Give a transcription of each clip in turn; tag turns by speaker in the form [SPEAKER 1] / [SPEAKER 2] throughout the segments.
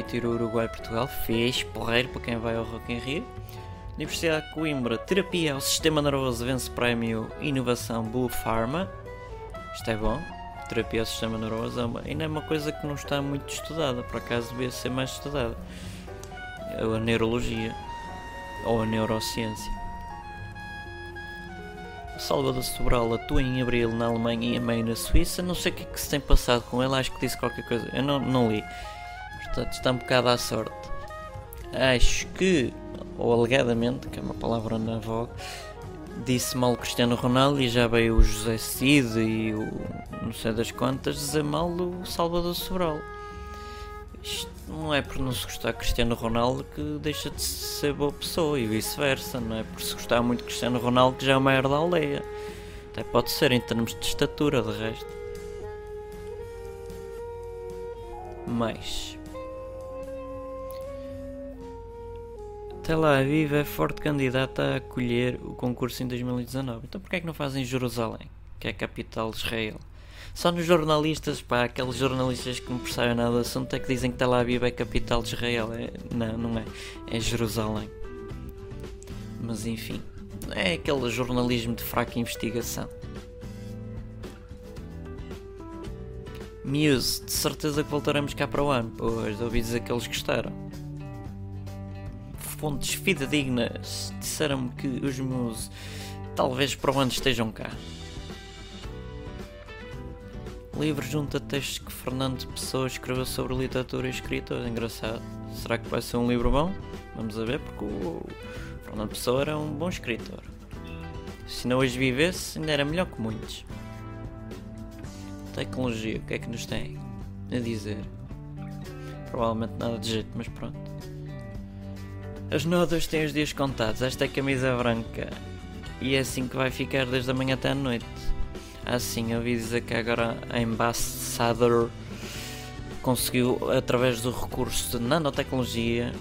[SPEAKER 1] transmitir o Uruguai-Portugal. Fez porreiro para quem vai ao Rock in Rio. Universidade de Coimbra, terapia ao sistema nervoso vence prémio Inovação Blue Pharma. Isto é bom. Terapia ao sistema nervoso é ainda é uma coisa que não está muito estudada, por acaso devia ser mais estudada. A neurologia ou a neurociência. Salvador Sobral atua em abril na Alemanha e a meio na Suíça. Não sei o que é que se tem passado com ele, acho que disse qualquer coisa. Eu não, não li. Portanto, está um bocado à sorte. Acho que, ou alegadamente, que é uma palavra na voga, disse mal Cristiano Ronaldo e já veio o José Cid e o não sei das quantas dizer mal o Salvador Sobral. Isto não é por não se gostar Cristiano Ronaldo que deixa de ser boa pessoa e vice-versa, não é por se gostar muito Cristiano Ronaldo que já é o maior da aldeia. Até pode ser em termos de estatura, de resto. Mas. Tel Aviv é forte candidata a acolher o concurso em 2019. Então porquê é que não fazem Jerusalém, que é a capital de Israel? Só nos jornalistas, pá, aqueles jornalistas que não percebem nada do assunto é que dizem que Tel Aviv é a capital de Israel. É, não, não é. É Jerusalém. Mas enfim, é aquele jornalismo de fraca investigação. Muse, de certeza que voltaremos cá para o ano, pois ouvi dizer que eles gostaram. Fontes fidedignas disseram-me que os Muse talvez para o ano estejam cá. Livro junta textos que Fernando Pessoa escreveu sobre literatura e escritor. Engraçado. Será que vai ser um livro bom? Vamos a ver, porque o Fernando Pessoa era um bom escritor. Se não hoje vivesse, ainda era melhor que muitos. Tecnologia, o que é que nos tem a dizer? Provavelmente nada de jeito, mas pronto. As nodas têm os dias contados. Esta é camisa branca. E é assim que vai ficar desde a manhã até a noite. Assim, eu ouvi dizer que agora a Ambassador conseguiu, através do recurso de nanotecnologia,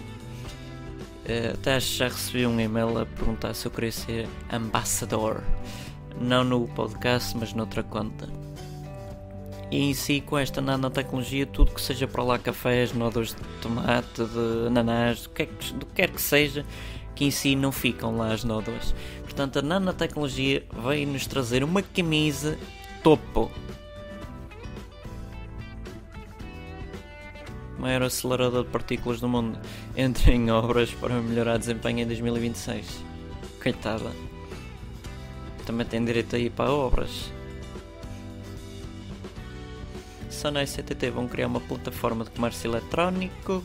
[SPEAKER 1] eh, até já recebi um e-mail a perguntar se eu queria ser Ambassador. Não no podcast, mas noutra conta. E em si, com esta nanotecnologia, tudo que seja para lá cafés, nódulos de tomate, de ananás, do que, é que, do que quer que seja, que em si não ficam lá as nódulas. Portanto, a nanotecnologia veio nos trazer uma camisa topo. Maior acelerador de partículas do mundo entra em obras para melhorar desempenho em 2026. Coitada. Também tem direito a ir para obras. Sony e CTT vão criar uma plataforma de comércio eletrónico.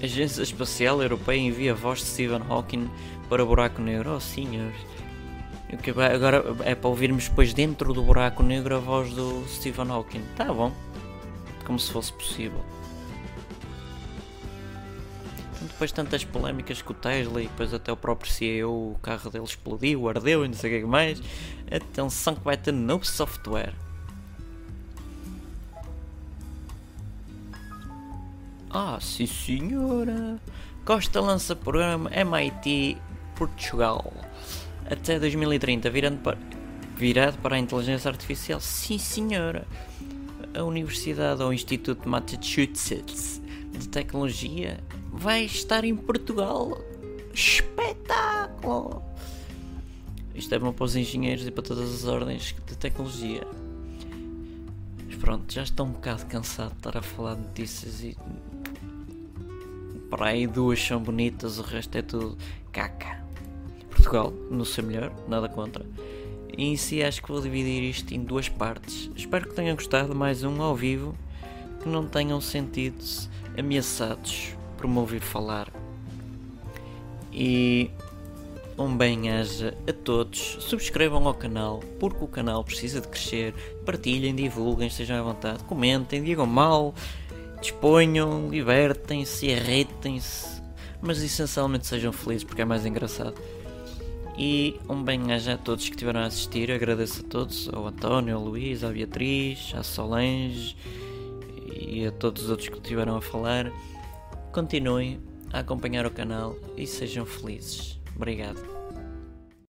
[SPEAKER 1] A Agência Espacial Europeia envia a voz de Stephen Hawking para o buraco negro. Oh senhores. Agora é para ouvirmos depois dentro do buraco negro a voz do Stephen Hawking. Tá bom. Como se fosse possível. Depois tantas polémicas com o Tesla e depois até o próprio CEO, o carro dele explodiu, ardeu e não sei o que mais. Atenção que vai ter novo software. Ah, sim senhora. Costa lança programa MIT Portugal até 2030, virando para, virado para a inteligência artificial. Sim senhora. A Universidade ou Instituto de Massachusetts de Tecnologia vai estar em Portugal. Espetáculo! Isto é bom para os engenheiros e para todas as ordens de tecnologia. Mas pronto, já estou um bocado cansado de estar a falar de notícias e. Para aí duas são bonitas, o resto é tudo caca. Portugal, no seu melhor, nada contra. E em si acho que vou dividir isto em duas partes. Espero que tenham gostado mais um ao vivo, que não tenham sentido ameaçados por me ouvir falar. E um bem-aja a todos. Subscrevam ao canal, porque o canal precisa de crescer. Partilhem, divulguem, estejam à vontade. Comentem, digam mal, disponham, libertem-se, irritem-se. Mas essencialmente sejam felizes, porque é mais engraçado. E um bem-aja a todos que estiveram a assistir. Agradeço a todos, ao António, ao Luís, à Beatriz, à Solange e a todos os outros que estiveram a falar. Continuem a acompanhar o canal e sejam felizes. Obrigado.